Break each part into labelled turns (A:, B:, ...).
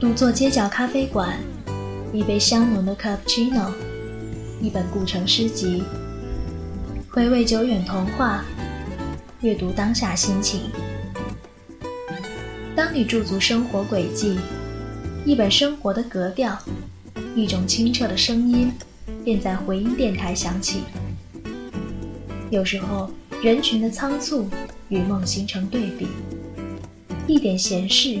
A: 独坐街角咖啡馆，一杯香浓的 cappuccino，一本古城诗集，回味久远童话，阅读当下心情。当你驻足生活轨迹，一本生活的格调，一种清澈的声音，便在回音电台响起。有时候，人群的仓促与梦形成对比，一点闲事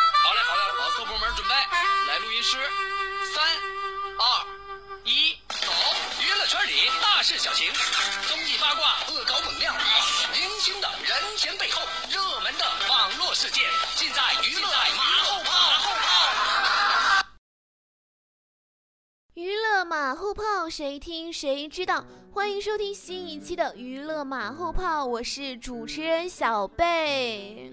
A: 好嘞，好嘞，好，各部门准备，来录音师，三，二，一，走！娱乐圈里大事小情，综艺八卦，恶搞猛料，明星的人前背后，热门的网络事件，尽在娱乐
B: 马后炮。娱乐马后炮，谁听谁知道。欢迎收听新一期的娱乐马后炮，我是主持人小贝。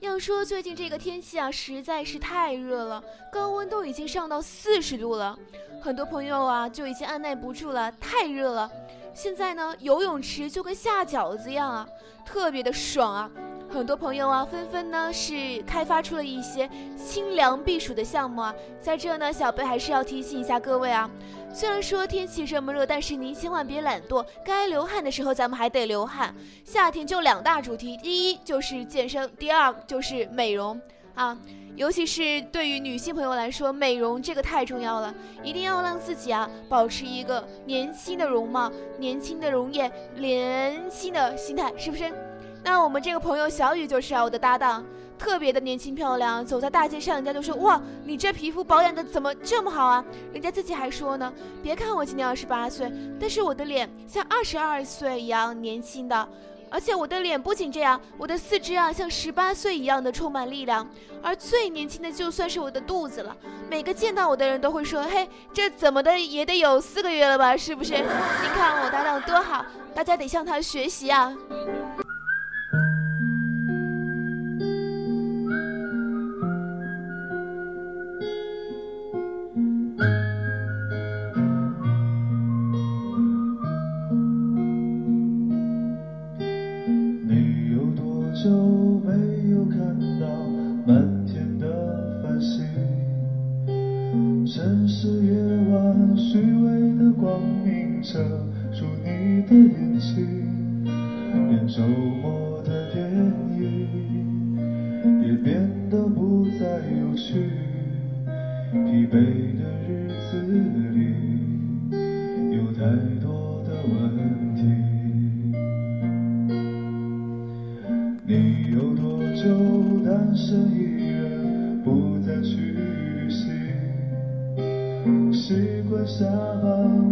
B: 要说最近这个天气啊，实在是太热了，高温都已经上到四十度了，很多朋友啊就已经按耐不住了，太热了。现在呢，游泳池就跟下饺子一样啊，特别的爽啊。很多朋友啊，纷纷呢是开发出了一些清凉避暑的项目啊。在这呢，小贝还是要提醒一下各位啊，虽然说天气这么热，但是您千万别懒惰，该流汗的时候咱们还得流汗。夏天就两大主题，第一就是健身，第二就是美容啊。尤其是对于女性朋友来说，美容这个太重要了，一定要让自己啊保持一个年轻的容貌、年轻的容颜、年轻的心态，是不是？那我们这个朋友小雨就是啊，我的搭档，特别的年轻漂亮，走在大街上，人家都说哇，你这皮肤保养的怎么这么好啊？人家自己还说呢，别看我今年二十八岁，但是我的脸像二十二岁一样年轻的，而且我的脸不仅这样，我的四肢啊像十八岁一样的充满力量，而最年轻的就算是我的肚子了，每个见到我的人都会说，嘿，这怎么的也得有四个月了吧？是不是？你看我搭档多好，大家得向他学习啊。yourself.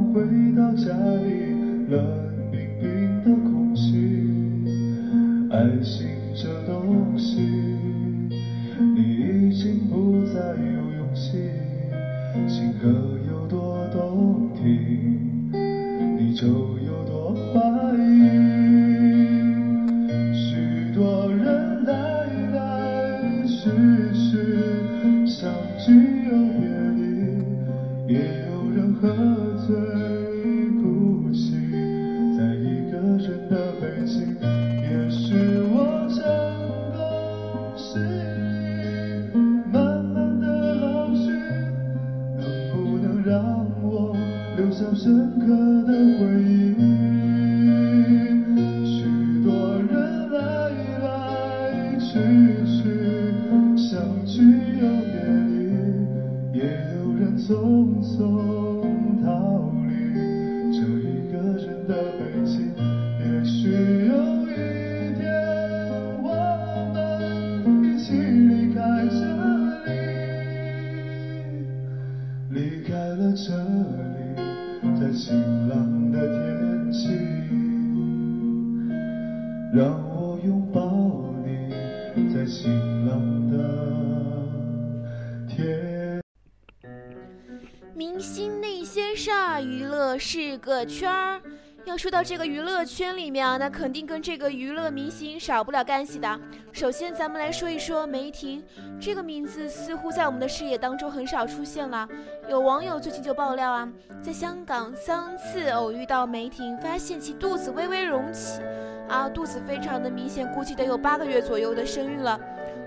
C: 明星那些事儿，娱乐是个圈儿。要说到这个娱乐圈里面啊，那肯定跟这个娱乐明星少不了干系的。首先，咱们来说一说梅婷这个名字，似乎在我们的视野当中很少出现了。有网友最近就爆料啊，在香港三次偶遇到梅婷，发现其肚子微微隆起，啊，肚子非常的明显，估计得有八个月左右的身孕了，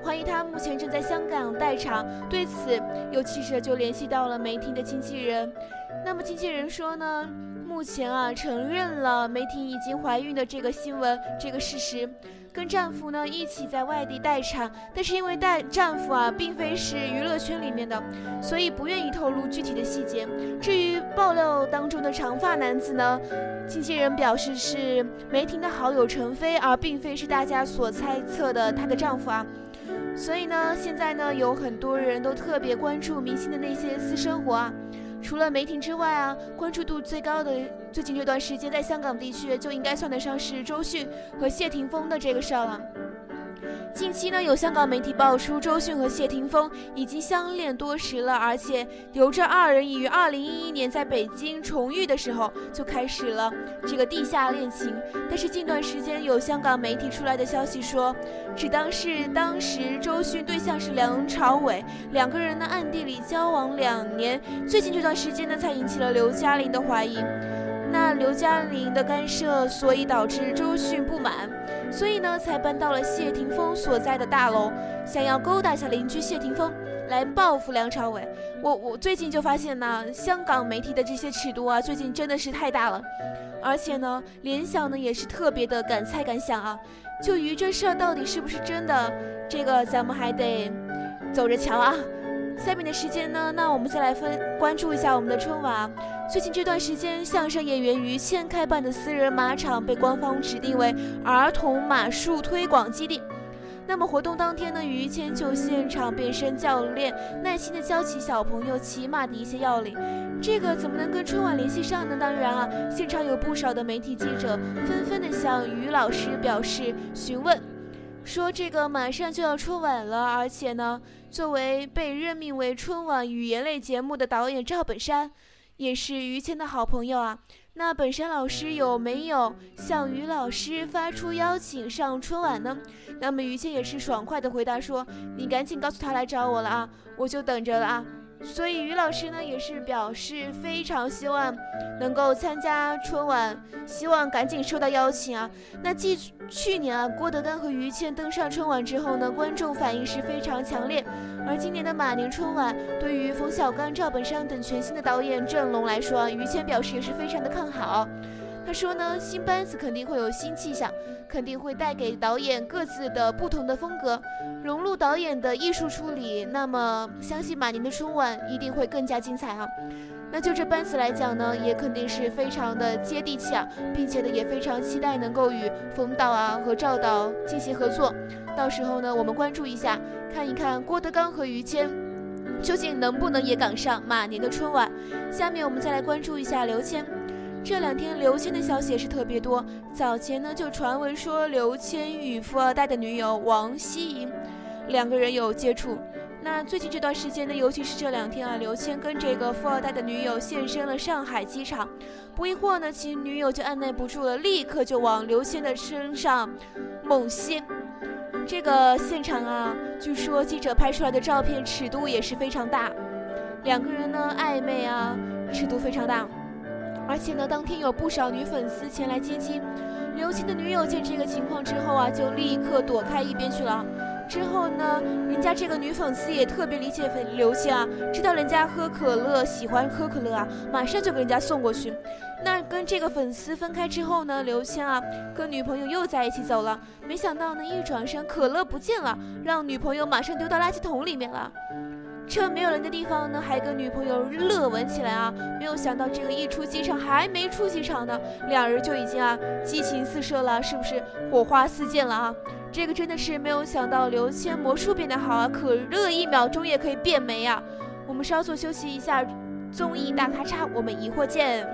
C: 怀疑她目前正在香港待产。对此，有记者就联系到了梅婷的经纪人，那么经纪人说呢？目前啊，承认了梅婷已经怀孕的这个新闻，这个事实，跟丈夫呢一起在外地待产，但是因为待丈夫啊并非是娱乐圈里面的，所以不愿意透露具体的细节。至于爆料当中的长发男子呢，经纪人表示是梅婷的好友陈飞，而并非是大家所猜测的她的丈夫啊。所以呢，现在呢有很多人都特别关注明星的那些私生活啊。除了梅婷之外啊，关注度最高的最近这段时间，在香港地区就应该算得上是周迅和谢霆锋的这个事儿了。近期呢，有香港媒体爆出周迅和谢霆锋已经相恋多时了，而且由这二人已于二零一一年在北京重遇的时候就开始了这个地下恋情。但是近段时间有香港媒体出来的消息说，只当是当时周迅对象是梁朝伟，两个人呢暗地里交往两年，最近这段时间呢才引起了刘嘉玲的怀疑。那刘嘉玲的干涉，所以导致周迅不满，所以呢才搬到了谢霆锋所在的大楼，想要勾搭下邻居谢霆锋，来报复梁朝伟。我我最近就发现呢，香港媒体的这些尺度啊，最近真的是太大了，而且呢，联想呢也是特别的敢猜敢想啊。就于这事儿到底是不是真的，这个咱们还得走着瞧啊。下面的时间呢，那我们再来分关注一下我们的春晚。最近这段时间，相声演员于谦开办的私人马场被官方指定为儿童马术推广基地。那么活动当天呢，于谦就现场变身教练，耐心的教起小朋友骑马的一些要领。这个怎么能跟春晚联系上呢？当然啊，现场有不少的媒体记者纷纷的向于老师表示询问，说这个马上就要春晚了，而且呢，作为被任命为春晚语言类节目的导演赵本山。也是于谦的好朋友啊，那本山老师有没有向于老师发出邀请上春晚呢？那么于谦也是爽快的回答说：“你赶紧告诉他来找我了啊，我就等着了啊。”所以于老师呢也是表示非常希望能够参加春晚，希望赶紧收到邀请啊。那继去年啊郭德纲和于谦登上春晚之后呢，观众反应是非常强烈。而今年的马年春晚，对于冯小刚、赵本山等全新的导演阵容来说，于谦表示也是非常的看好。他说呢，新班子肯定会有新气象，肯定会带给导演各自的不同的风格，融入导演的艺术处理。那么，相信马年的春晚一定会更加精彩啊！那就这班子来讲呢，也肯定是非常的接地气啊，并且呢，也非常期待能够与冯导啊和赵导进行合作。到时候呢，我们关注一下，看一看郭德纲和于谦究竟能不能也赶上马年的春晚。下面我们再来关注一下刘谦。这两天刘谦的消息也是特别多。早前呢，就传闻说刘谦与富二代的女友王希莹两个人有接触。那最近这段时间呢，尤其是这两天啊，刘谦跟这个富二代的女友现身了上海机场。不一会儿呢，其女友就按耐不住了，立刻就往刘谦的身上猛吸。这个现场啊，据说记者拍出来的照片尺度也是非常大，两个人呢暧昧啊，尺度非常大。而且呢，当天有不少女粉丝前来接机。刘谦的女友见这个情况之后啊，就立刻躲开一边去了。之后呢，人家这个女粉丝也特别理解粉刘谦啊，知道人家喝可乐喜欢喝可乐啊，马上就给人家送过去。那跟这个粉丝分开之后呢，刘谦啊跟女朋友又在一起走了。没想到呢，一转身可乐不见了，让女朋友马上丢到垃圾桶里面了。趁没有人的地方呢，还跟女朋友热吻起来啊！没有想到这个一出机场还没出机场呢，两人就已经啊激情四射了，是不是火花四溅了啊？这个真的是没有想到，刘谦魔术变得好啊，可热一秒钟也可以变没啊！我们稍作休息一下，综艺大咔嚓，我们一会儿见。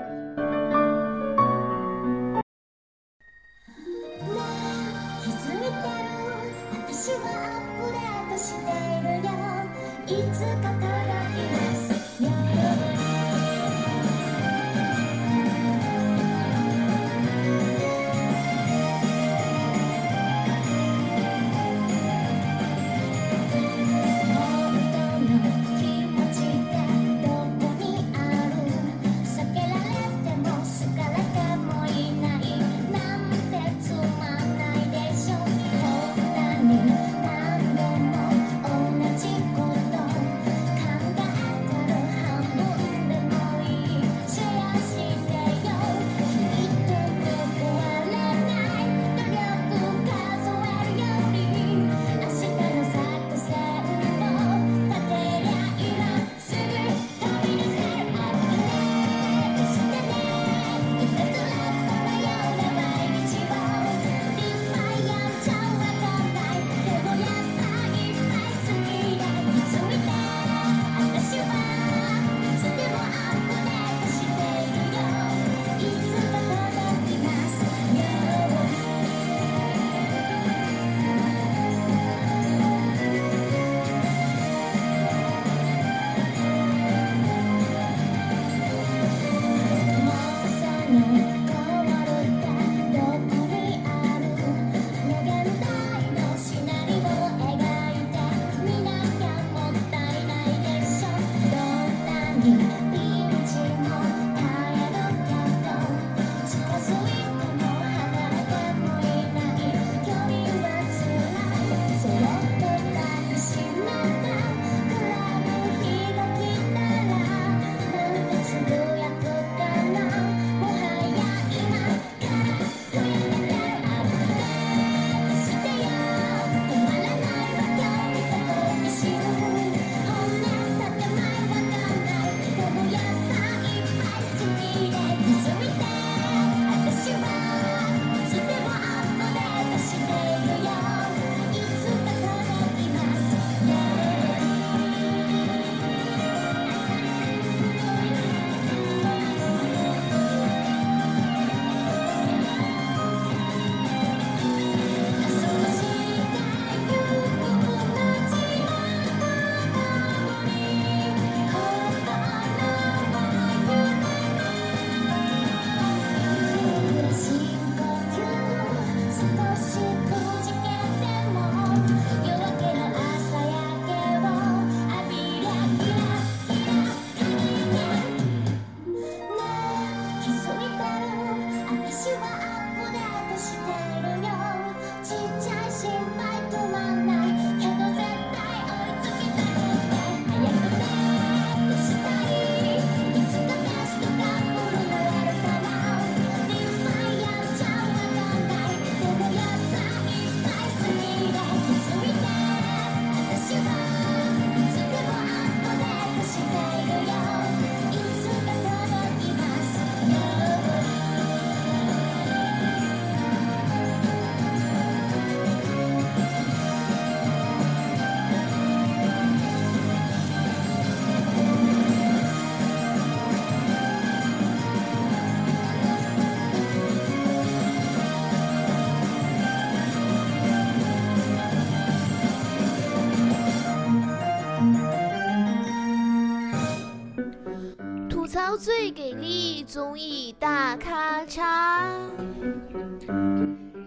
C: 最给力，综艺大咖茶。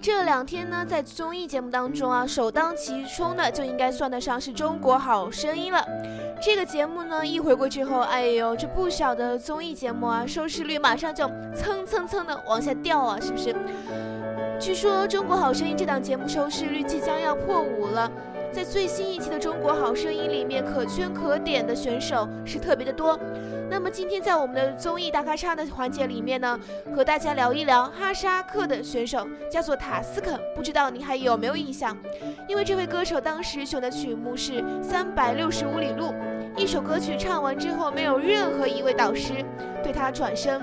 C: 这两天呢，在综艺节目当中啊，首当其冲的就应该算得上是《中国好声音》了。这个节目呢，一回归之后，哎呦，这不少的综艺节目啊，收视率马上就蹭蹭蹭的往下掉啊，是不是？据说《中国好声音》这档节目收视率即将要破五了。在最新一期的《中国好声音》里面，可圈可点的选手是特别的多。那么今天在我们的综艺大咖叉的环节里面呢，和大家聊一聊哈萨克的选手，叫做塔斯肯，不知道你还有没有印象？因为这位歌手当时选的曲目是《三百六十五里路》，一首歌曲唱完之后，没有任何一位导师对他转身，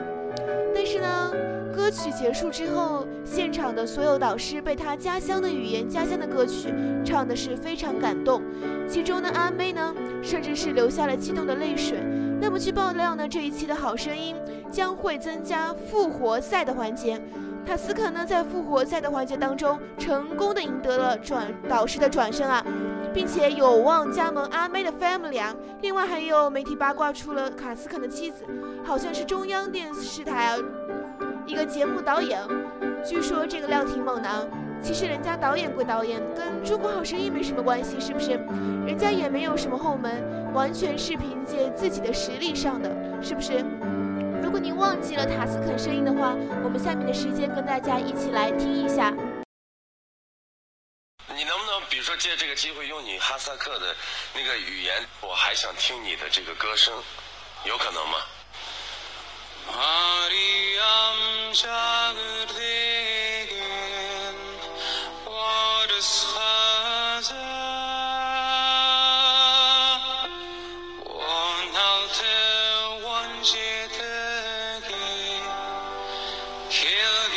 C: 但是呢。歌曲结束之后，现场的所有导师被他家乡的语言、家乡的歌曲唱的是非常感动，其中的阿妹呢，甚至是流下了激动的泪水。那么据爆料呢，这一期的好声音将会增加复活赛的环节，塔斯肯呢在复活赛的环节当中成功的赢得了转导师的转身啊，并且有望加盟阿妹的 family 啊。另外还有媒体八卦出了卡斯肯的妻子，好像是中央电视台。一个节目导演，据说这个廖挺猛男。其实人家导演归导演，跟中国好声音没什么关系，是不是？人家也没有什么后门，完全是凭借自己的实力上的，是不是？如果您忘记了塔斯肯声音的话，我们下面的时间跟大家一起来听一下。
D: 你能不能比如说借这个机会用你哈萨克的那个语言？我还想听你的这个歌声，有可能吗 Kill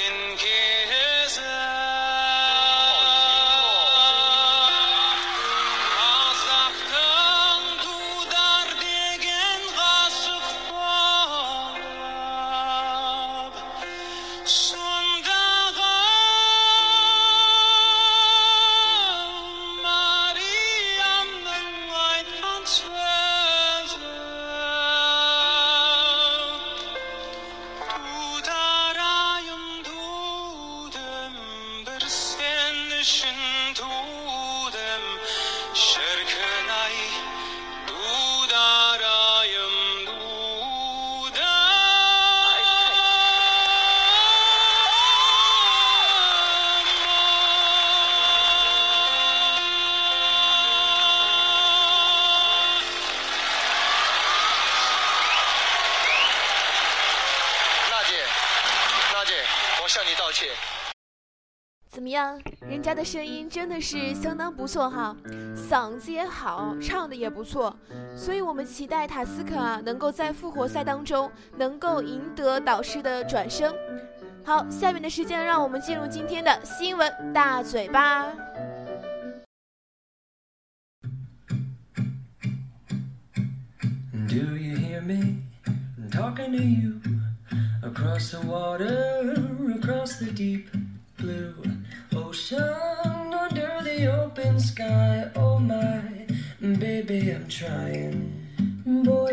C: 怎么样？人家的声音真的是相当不错哈，嗓子也好，唱的也不错，所以我们期待塔斯卡能够在复活赛当中能够赢得导师的转身。好，下面的时间让我们进入今天的新闻大嘴巴。Do you hear me talking to you across the water, across the deep blue ocean, under the open sky? Oh my, baby, I'm trying. Boy,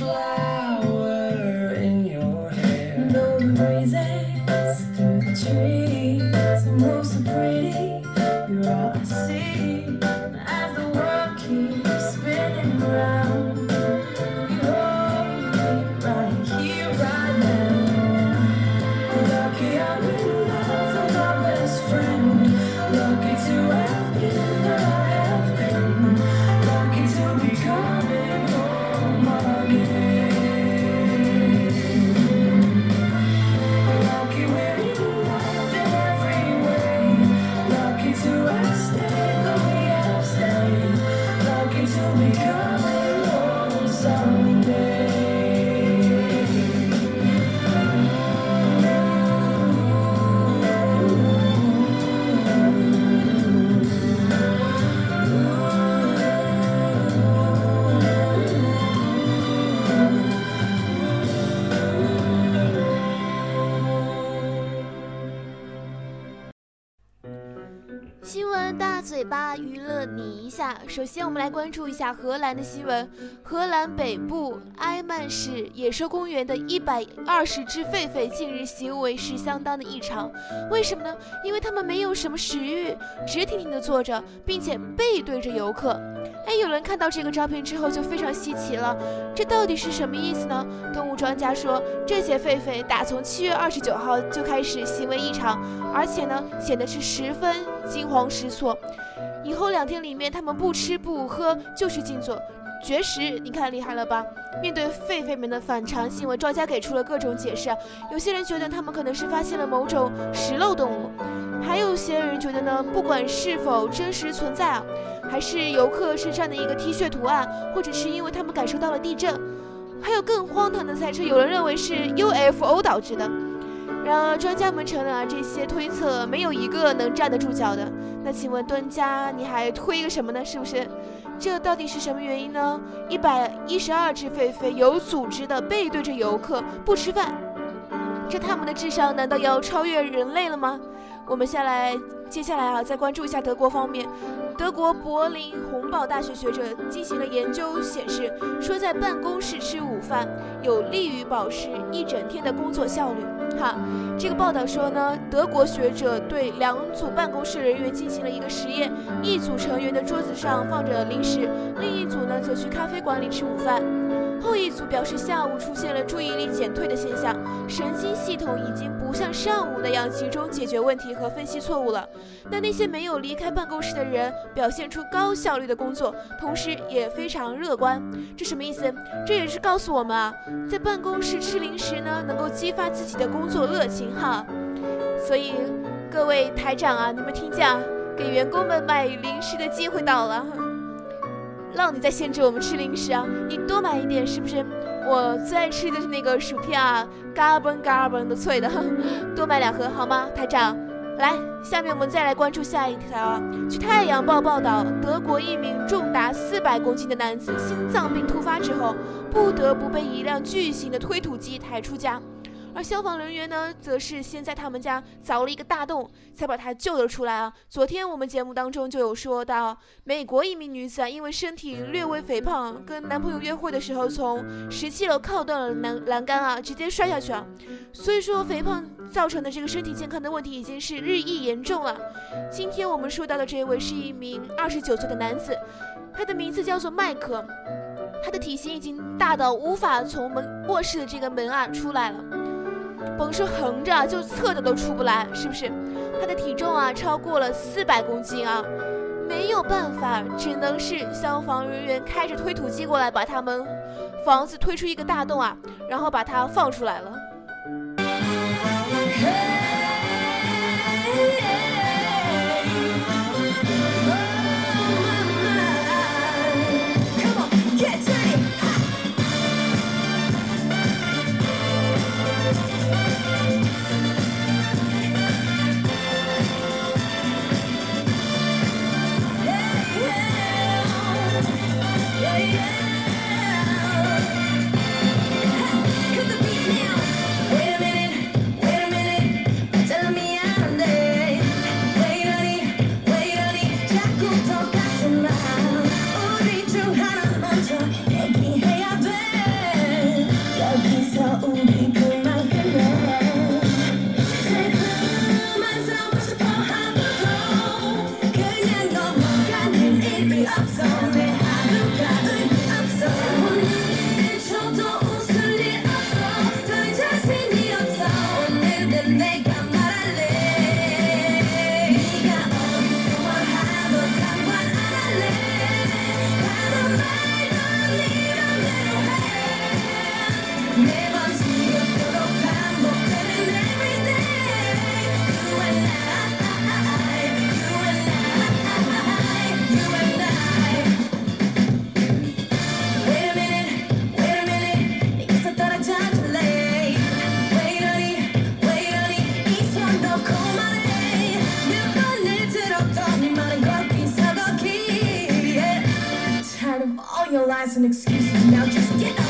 C: fly. 大嘴巴娱乐你一下。首先，我们来关注一下荷兰的新闻。荷兰北部埃曼市野兽公园的一百二十只狒狒近日行为是相当的异常。为什么呢？因为它们没有什么食欲，直挺挺地坐着，并且背对着游客。哎，有人看到这个照片之后就非常稀奇了，这到底是什么意思呢？动物专家说，这些狒狒打从七月二十九号就开始行为异常，而且呢，显得是十分惊慌失措。以后两天里面，他们不吃不喝，就是静坐。绝食，你看厉害了吧？面对狒狒们的反常行为，专家给出了各种解释。有些人觉得他们可能是发现了某种食肉动物，还有些人觉得呢，不管是否真实存在啊，还是游客身上的一个 T 恤图案，或者是因为他们感受到了地震，还有更荒唐的猜测，有人认为是 UFO 导致的。然而，专家们承认啊，这些推测没有一个能站得住脚的。那请问专家，你还推个什么呢？是不是？这到底是什么原因呢？一百一十二只狒狒有组织的背对着游客不吃饭，这他们的智商难道要超越人类了吗？我们下来，接下来啊，再关注一下德国方面。德国柏林洪堡大学学者进行了研究，显示说在办公室吃午饭有利于保持一整天的工作效率。好，这个报道说呢，德国学者对两组办公室人员进行了一个实验，一组成员的桌子上放着零食，另一组呢则去咖啡馆里吃午饭。后一组表示，下午出现了注意力减退的现象，神经系统已经不像上午那样集中解决问题和分析错误了。那那些没有离开办公室的人表现出高效率的工作，同时也非常乐观。这什么意思？这也是告诉我们啊，在办公室吃零食呢，能够激发自己的工作热情哈。所以各位台长啊，你们听见啊，给员工们买零食的机会到了。让你在限制我们吃零食啊！你多买一点，是不是？我最爱吃的是那个薯片啊，嘎嘣嘎嘣的脆的，多买两盒好吗，台长？来，下面我们再来关注下一条。据《太阳报》报道，德国一名重达四百公斤的男子心脏病突发之后，不得不被一辆巨型的推土机抬出家。而消防人员呢，则是先在他们家凿了一个大洞，才把他救了出来啊。昨天我们节目当中就有说到，美国一名女子啊，因为身体略微肥胖，跟男朋友约会的时候从十七楼靠断了栏栏杆啊，直接摔下去啊。所以说，肥胖造成的这个身体健康的问题已经是日益严重了。今天我们说到的这位是一名二十九岁的男子，他的名字叫做麦克，他的体型已经大到无法从门卧室的这个门啊出来了。甭说横着，就侧着都出不来，是不是？他的体重啊超过了四百公斤啊，没有办法，只能是消防人员开着推土机过来，把他们房子推出一个大洞啊，然后把它放出来了。
E: And excuses. Now just get out